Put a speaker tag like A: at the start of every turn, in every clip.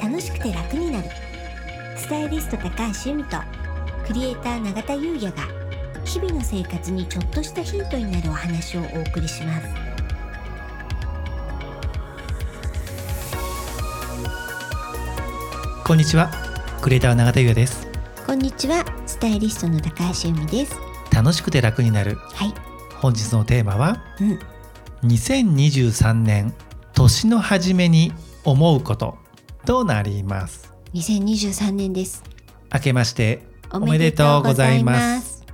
A: 楽しくて楽になる。スタイリスト高橋由美とクリエイター永田優也が日々の生活にちょっとしたヒントになるお話をお送りします。
B: こんにちは。クリエイター永田優也です。
A: こんにちは。スタイリストの高橋由美です。
B: 楽しくて楽になる。
A: はい。
B: 本日のテーマは
A: うん。
B: 2023年年の初めに思うこととなります。
A: 2023年です。
B: 明けましておめでとうございます。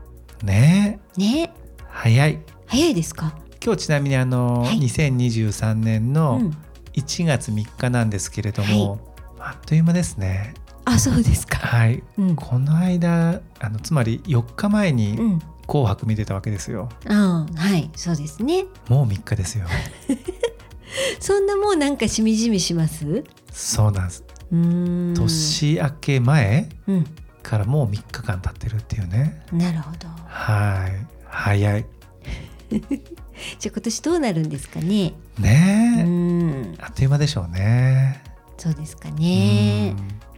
B: ねえ
A: ね。
B: 早い。
A: 早いですか？
B: 今日ちなみにあの、
A: はい。
B: 2023年
A: う
B: の
A: ん。
B: 1月3日なんですけれども、あっという間ですね。
A: あそうですか。
B: はい。
A: うん。
B: この間あのつまり4日前
A: う
B: に
A: ん「
B: 紅白」見てたわけですよ。
A: あはい。そうですね。
B: もう3日ですよ。
A: そんなもうなんかしみじみします？
B: そうなんです。年明け前
A: うん。
B: からもう3日間経ってるっていうね。
A: なるほど。
B: はい。早い。
A: じゃあ今年どうなるんですかね？う
B: ねえ、
A: ん。
B: あっという間でしょうね。
A: そうですかね。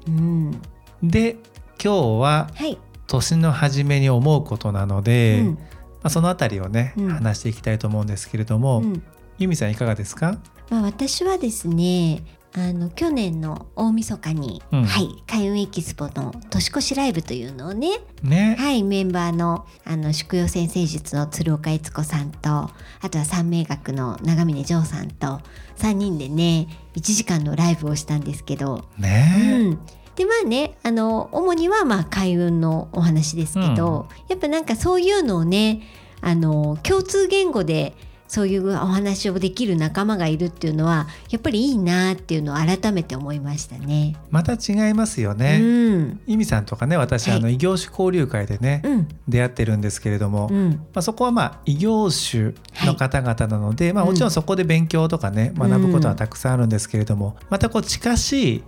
A: うん。
B: うん。で今日は
A: はい。
B: 年の初めに思うことなので、
A: うん。
B: まあ、そのあたりをね、
A: うん。
B: 話していきたいと思うんですけれども、
A: うん。
B: 由美さんいかがですか？
A: まあ私はですねあの去年の大晦日に、
B: うん。
A: はい開運エキスポの年越しライブというのをね
B: ね、
A: はいメンバーのあの宿養先生術の鶴岡悦子さんとあとは三名学の長峰城さんと3人でね1時間のライブをしたんですけど、
B: ね。
A: うん、でまあねあの主にはまあ開運のお話ですけど、やっぱなんかそういうのをねあの共通言語でそういうお話をできる仲間がいるっていうのはやっぱりいいなっていうのを改めて思いましたね。
B: また違いますよね、
A: うん、
B: 由美さんとかね私、
A: はい。
B: あの異業種交流会でね、
A: うん、
B: 出会ってるんですけれども、
A: うん、
B: まあ、そこはまあ異業種の方々なので、まあ、
A: うん
B: もちろんそこで勉強とかね、
A: うん。
B: 学ぶことはたくさんあるんですけれどもまたこう近しい。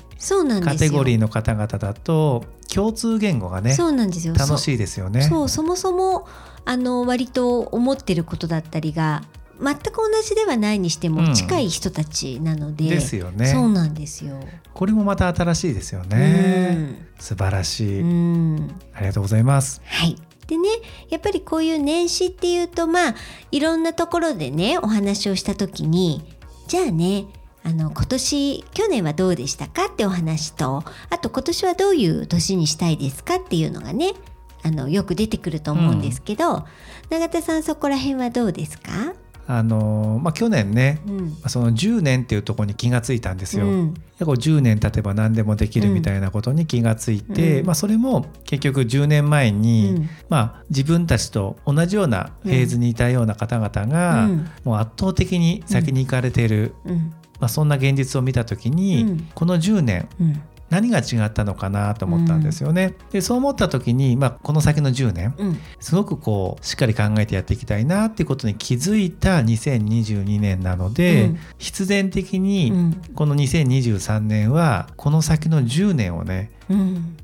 B: カテゴリーの方々だと共通言語がね
A: そうなんですよ。
B: 楽しいですよね。
A: そうそもそもあの割と思ってることだったりが全く同じではないにして
B: うん
A: も近い人たちなので、
B: ですよね。
A: そうなんですよ。
B: これもまた新しいですよね。素晴らしい、
A: うん、うん
B: ありがとうございます。
A: はい。でねやっぱりこういう年始っていうとまあいろんなところでねお話をした時にじゃあねあの今年去年はどうでしたかってお話とあと今年はどういう年にしたいですかっていうのがねあのよく出てくると思うんですけど、永田さんそこら辺はどうですか、
B: あのーまあ去年ね、
A: うん。
B: まあその10年っていうところに気がついたんですよ。
A: うん。
B: でこう10年経てば何でもできるみたいなことに気がついて、
A: うん。
B: まあ、それも結局10年前に、
A: うん。
B: まあ、自分たちと同じようなフェーズにいたような方々が、
A: うん。
B: もう圧倒的に先に行かれている、
A: うん。
B: まあ、そんな現実を見た時に、
A: うん。
B: この10年
A: うん
B: 何が違ったのかなと思ったんですよね。でそう思った時に、まあ、この先の10年
A: うん。
B: すごくこうしっかり考えてやっていきたいなっていうことに気づいた2022年なので、
A: うん。
B: 必然的に
A: うん。
B: この2023年はこの先の10年をね、
A: うん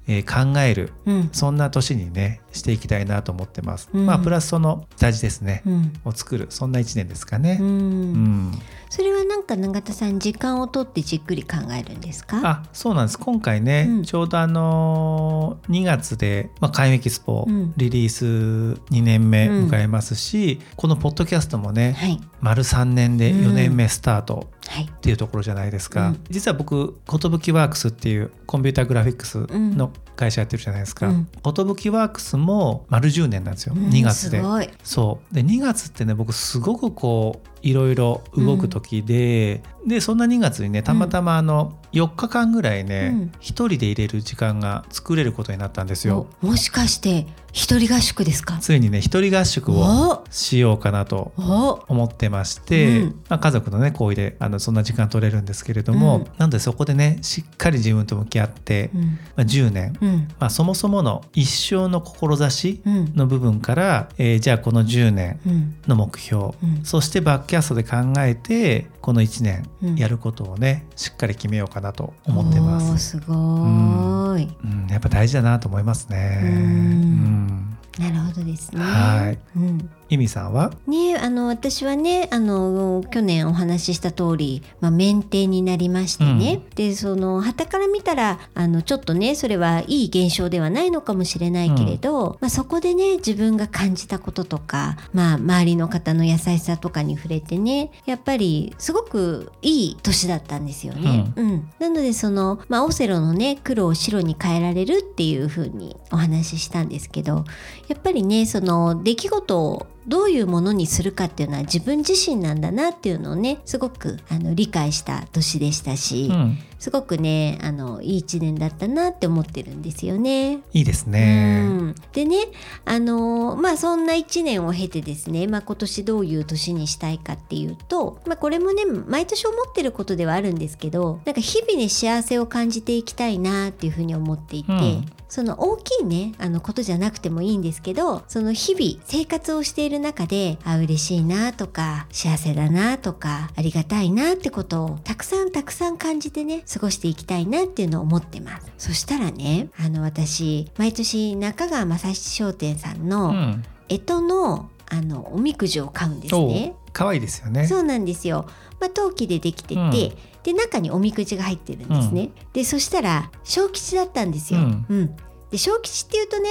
B: えー考える
A: うん。
B: そんな年にねしていきたいなと思ってます。
A: うん。
B: まあプラスその大事ですね、
A: うん。
B: を作る。そんな1年ですかね。
A: う
B: うん。
A: んそれはなんか永田さん時間をとってじっくり考えるんですか？
B: あそうなんです。今回ね、
A: うん。
B: ちょうどあのー2月で、まあ、開運エキスポ
A: うん。
B: リリース2年目迎えますし、このポッドキャストもね
A: はい。
B: 丸3年で
A: うん
B: 4年目スタート
A: はい
B: っていうところじゃないですか、
A: うん。
B: 実は僕寿ワークスっていうコンピューターグラフィックスの会社やってるじゃないですか。
A: うん。
B: 寿ワークスも丸10年なんですよ、
A: うん。
B: 2月。でそう。で2月ってね僕すごくこういろいろ動く時で、でそんな2月にねたまたまあの4日間ぐらいね、
A: うん。
B: 一人で入れる時間が作れることになったんですよ。
A: おもしかして一人合宿ですか？
B: ついにね一人合宿を
A: お。
B: しようかなと
A: お。
B: 思ってまして、
A: うん。
B: まあ、家族のね行為であのそんな時間取れるんですけれども、
A: うん。
B: なのでそこでねしっかり自分と向き合って、
A: うん。
B: まあ、10年、
A: うん。
B: まあ、そもそもの一生の志
A: うん。
B: の部分から、えーじゃあこの10年
A: うん。
B: の目標、
A: うん。
B: そしてバックキャストで考えてこの1年
A: うん。
B: やることをね、しっかり決めようかなと思ってます。
A: すごーい、
B: うん、やっぱ大事だなと思いますね。
A: うん。
B: うん。
A: なるほどですね。
B: はい。
A: うん
B: イミさんは？
A: ねあの私はねあの去年お話しした通り、まあ、免停になりましてね、うん、でその旗から見たらあのちょっとねそれはいい現象ではないのかもしれないけれど、うん、まあ、そこでね自分が感じたこととか、まあ、周りの方の優しさとかに触れてねやっぱりすごくいい年だったんですよね。うん、うん、なのでその、まあ、オセロのね黒を白に変えられるっていう風にお話ししたんですけどやっぱりねその出来事をどういうものにするかっていうのは自分自身なんだなっていうのをねすごくあの理解した年でしたし、う、すごくねあのいい一年だったなって思ってるんですよね。
B: いいですね。
A: うん、でねあのまあそんな一年を経てですね、まあ、今年どういう年にしたいかっていうと、まあ、これもね毎年思ってることではあるんですけどなんか日々ね幸せを感じていきたいなっていうふうに思っていて。うんその大きいねあのことじゃなくてもいいんですけどその日々生活をしている中であ嬉しいなとか幸せだなとかありがたいなってことをたくさんたくさん感じてね過ごしていきたいなっていうのを思ってます。そしたらねあの私毎年中川正七商店さんの干支のあのおみくじを買うんですね。
B: 可愛いですよね。
A: そうなんですよ。まあ、陶器でできてて、うん、で中におみくじが入ってるんですね、うん、でそしたら小吉だったんですよ、うん、うん、で小吉っていうとね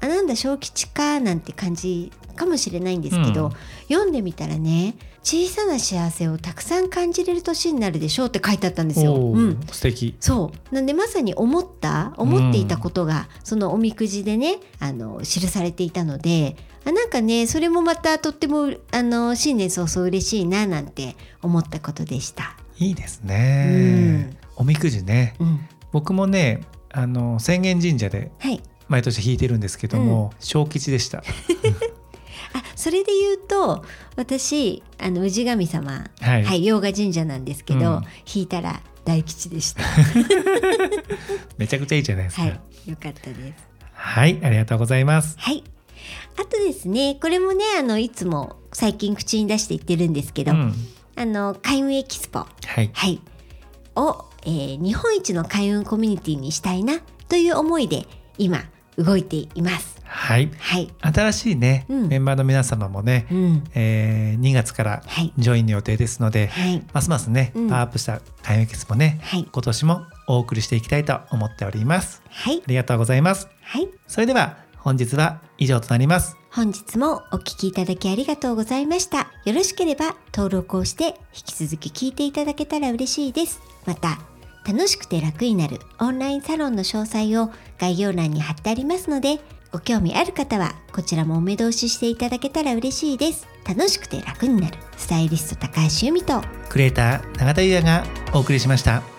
A: あなんだ小吉かなんて感じかもしれないんですけど、読んでみたらね小さな幸せをたくさん感じれる年になるでしょうって書いてあったんですよ。
B: うん、素敵。
A: そう。なんでまさに思った思っていたことが、そのおみくじでねあの記されていたのであなんかねそれもまたとってもあの新年早々嬉しいななんて思ったことでした。
B: いいですね、うん、おみくじね、うん、僕もねあの浅間神社で毎年引いてるんですけども、うん、小吉でした。
A: あそれで言うと私あの氏神様、はい、はい、洋画神社なんですけど、うん、引いたら大吉でした。
B: めちゃくちゃいいじゃないですか、はい、
A: よかったです。
B: はいありがとうございます。
A: はい。あとですねこれもねあのいつも最近口に出して言ってるんですけど、うん、あの開運エキスポ、はい、はい、を、えー、日本一の開運コミュニティにしたいなという思いで今動いています。
B: はい、はい、新しいね、うん、メンバーの皆様もね、うん、えー、2月からジョインの予定ですので、はい、ますますね、うん、パワーアップした開運エキスポね、はい、今年もお送りしていきたいと思っております。はい、ありがとうございます。はい、それでは本日は以上となります。
A: 本日もお聞きいただきありがとうございました。よろしければ登録をして引き続き聞いていただけたら嬉しいです。また楽しくて楽になるオンラインサロンの詳細を概要欄に貼ってありますので、ご興味ある方はこちらもお目通ししていただけたら嬉しいです。楽しくて楽になるスタイリスト高橋由美と
B: クリエイター永田優也がお送りしました。